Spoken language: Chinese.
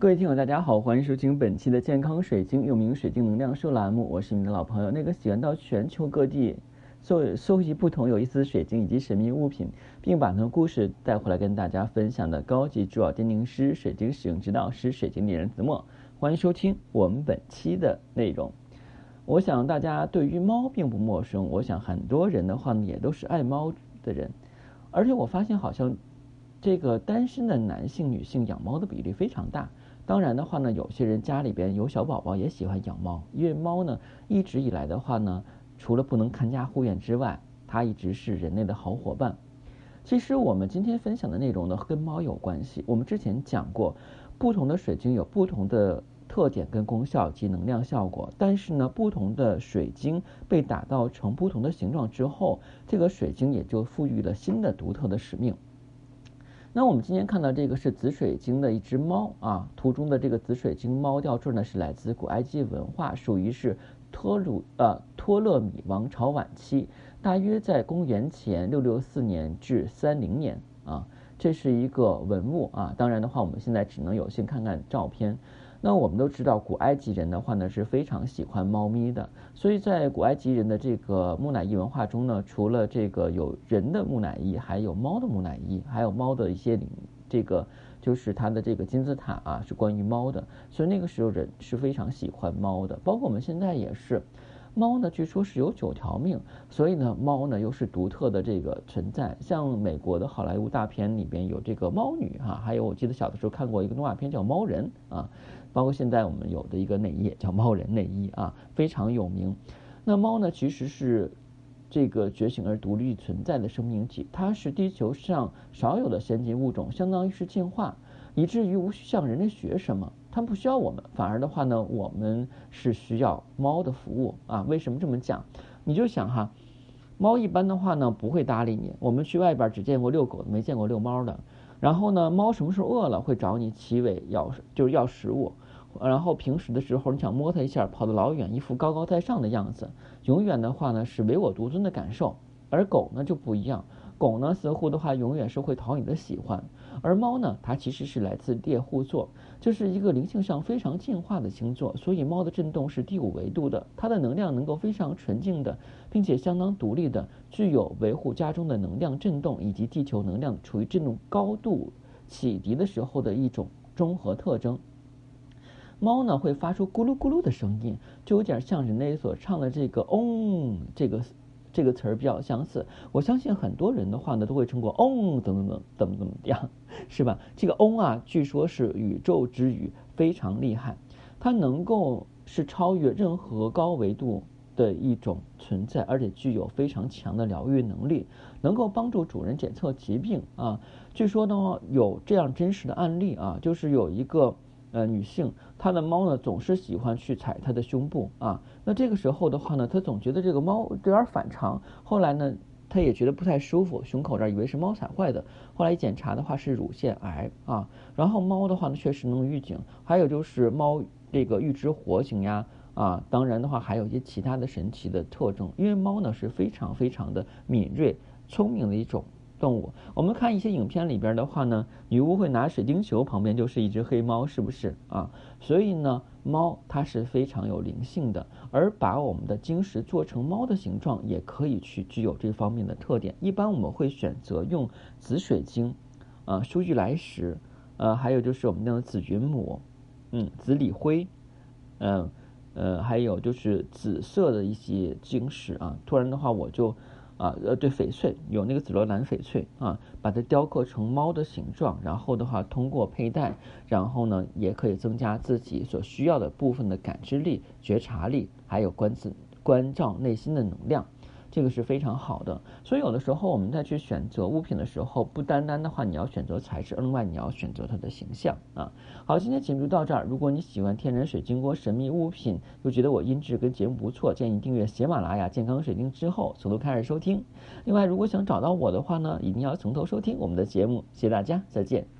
各位听友，大家好，欢迎收听本期的健康水晶，又名水晶能量树栏目。我是你的老朋友，那个喜欢到全球各地搜搜集不同有意思的水晶以及神秘物品，并把那故事带回来跟大家分享的高级珠宝鉴定师、水晶使用指导师、水晶猎人子墨。欢迎收听我们本期的内容。我想大家对于猫并不陌生，我想很多人的话呢，也都是爱猫的人，而且我发现好像这个单身的男性、女性养猫的比例非常大。当然的话呢，有些人家里边有小宝宝也喜欢养猫，因为猫呢一直以来的话呢，除了不能看家护院之外，它一直是人类的好伙伴。其实我们今天分享的内容呢，跟猫有关系。我们之前讲过，不同的水晶有不同的特点跟功效及能量效果，但是呢，不同的水晶被打造成不同的形状之后，这个水晶也就赋予了新的独特的使命。那我们今天看到这个是紫水晶的一只猫啊，图中的这个紫水晶猫吊坠呢是来自古埃及文化，属于是托鲁呃托勒米王朝晚期，大约在公元前六六四年至三零年啊，这是一个文物啊，当然的话我们现在只能有幸看看照片。那我们都知道，古埃及人的话呢是非常喜欢猫咪的，所以在古埃及人的这个木乃伊文化中呢，除了这个有人的木乃伊，还有猫的木乃伊，还有猫的一些这个就是它的这个金字塔啊，是关于猫的，所以那个时候人是非常喜欢猫的，包括我们现在也是。猫呢，据说是有九条命，所以呢，猫呢又是独特的这个存在。像美国的好莱坞大片里边有这个猫女哈，还有我记得小的时候看过一个动画片叫猫人啊，包括现在我们有的一个内衣叫猫人内衣啊，非常有名。那猫呢，其实是这个觉醒而独立存在的生命体，它是地球上少有的先进物种，相当于是进化，以至于无需向人类学什么。它不需要我们，反而的话呢，我们是需要猫的服务啊。为什么这么讲？你就想哈，猫一般的话呢不会搭理你。我们去外边只见过遛狗，没见过遛猫的。然后呢，猫什么时候饿了会找你起尾要，就是要食物。然后平时的时候你想摸它一下，跑得老远，一副高高在上的样子，永远的话呢是唯我独尊的感受。而狗呢就不一样。狗呢，似乎的话永远是会讨你的喜欢，而猫呢，它其实是来自猎户座，这是一个灵性上非常进化的星座，所以猫的震动是第五维度的，它的能量能够非常纯净的，并且相当独立的，具有维护家中的能量震动以及地球能量处于这种高度启迪的时候的一种综合特征。猫呢会发出咕噜咕噜的声音，就有点像人类所唱的这个嗡这个。这个词儿比较相似，我相信很多人的话呢都会称过嗡怎么怎么怎么怎么样，是吧？这个嗡啊，据说是宇宙之语，非常厉害，它能够是超越任何高维度的一种存在，而且具有非常强的疗愈能力，能够帮助主人检测疾病啊。据说呢有这样真实的案例啊，就是有一个。呃，女性她的猫呢总是喜欢去踩她的胸部啊，那这个时候的话呢，她总觉得这个猫有点反常，后来呢，她也觉得不太舒服，胸口这儿以为是猫踩坏的，后来一检查的话是乳腺癌啊，然后猫的话呢确实能预警，还有就是猫这个预知活性呀啊，当然的话还有一些其他的神奇的特征，因为猫呢是非常非常的敏锐、聪明的一种。动物，我们看一些影片里边的话呢，女巫会拿水晶球，旁边就是一只黑猫，是不是啊？所以呢，猫它是非常有灵性的，而把我们的晶石做成猫的形状，也可以去具有这方面的特点。一般我们会选择用紫水晶，啊，舒玉来石，呃，还有就是我们那种紫云母，嗯，紫锂灰，嗯，呃，还有就是紫色的一些晶石啊。突然的话，我就。啊，呃，对，翡翠有那个紫罗兰翡翠啊，把它雕刻成猫的形状，然后的话，通过佩戴，然后呢，也可以增加自己所需要的部分的感知力、觉察力，还有观自关照内心的能量。这个是非常好的，所以有的时候我们再去选择物品的时候，不单单的话你要选择材质，另外你要选择它的形象啊。好，今天节目就到这儿。如果你喜欢天然水晶锅神秘物品，又觉得我音质跟节目不错，建议订阅喜马拉雅健康水晶之后从头开始收听。另外，如果想找到我的话呢，一定要从头收听我们的节目。谢谢大家，再见。